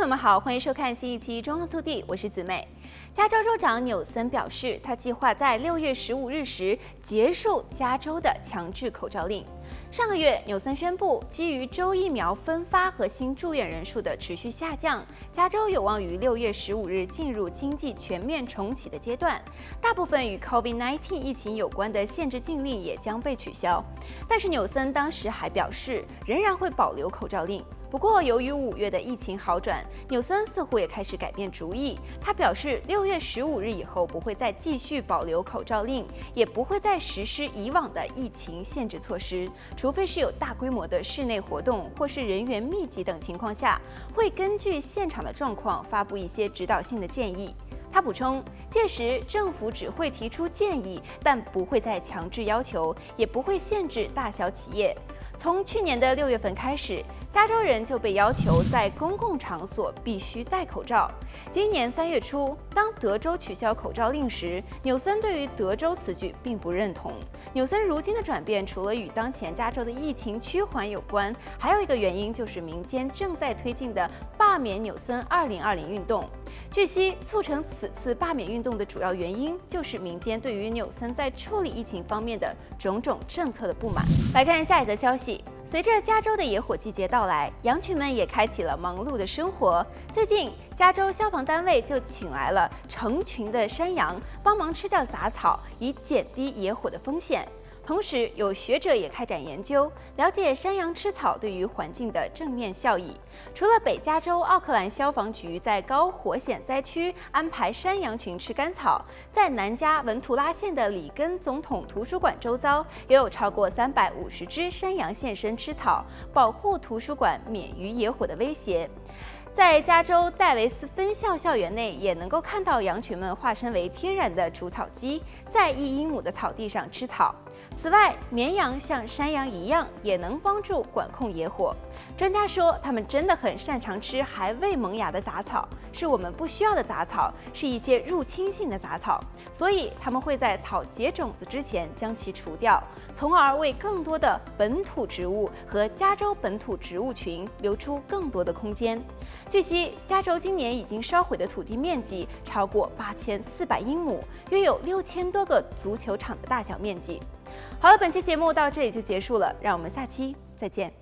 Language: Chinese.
朋友们好，欢迎收看新一期《中澳速递》，我是子美。加州州长纽森表示，他计划在六月十五日时结束加州的强制口罩令。上个月，纽森宣布，基于州疫苗分发和新住院人数的持续下降，加州有望于六月十五日进入经济全面重启的阶段。大部分与 COVID-19 疫情有关的限制禁令也将被取消。但是纽森当时还表示，仍然会保留口罩令。不过，由于五月的疫情好转，纽森似乎也开始改变主意。他表示，六月十五日以后不会再继续保留口罩令，也不会再实施以往的疫情限制措施，除非是有大规模的室内活动或是人员密集等情况下，会根据现场的状况发布一些指导性的建议。他补充，届时政府只会提出建议，但不会再强制要求，也不会限制大小企业。从去年的六月份开始，加州人就被要求在公共场所必须戴口罩。今年三月初，当德州取消口罩令时，纽森对于德州此举并不认同。纽森如今的转变，除了与当前加州的疫情趋缓有关，还有一个原因就是民间正在推进的罢免纽森二零二零运动。据悉，促成此次罢免运动的主要原因，就是民间对于纽森在处理疫情方面的种种政策的不满。来看下一则消息。随着加州的野火季节到来，羊群们也开启了忙碌的生活。最近，加州消防单位就请来了成群的山羊，帮忙吃掉杂草，以减低野火的风险。同时，有学者也开展研究，了解山羊吃草对于环境的正面效益。除了北加州奥克兰消防局在高火险灾区安排山羊群吃干草，在南加文图拉县的里根总统图书馆周遭，也有超过三百五十只山羊现身吃草，保护图书馆免于野火的威胁。在加州戴维斯分校校园内，也能够看到羊群们化身为天然的除草机，在一英亩的草地上吃草。此外，绵羊像山羊一样，也能帮助管控野火。专家说，它们真的很擅长吃还未萌芽的杂草，是我们不需要的杂草，是一些入侵性的杂草，所以它们会在草结种子之前将其除掉，从而为更多的本土植物和加州本土植物群留出更多的空间。据悉，加州今年已经烧毁的土地面积超过八千四百英亩，约有六千多个足球场的大小面积。好了，本期节目到这里就结束了，让我们下期再见。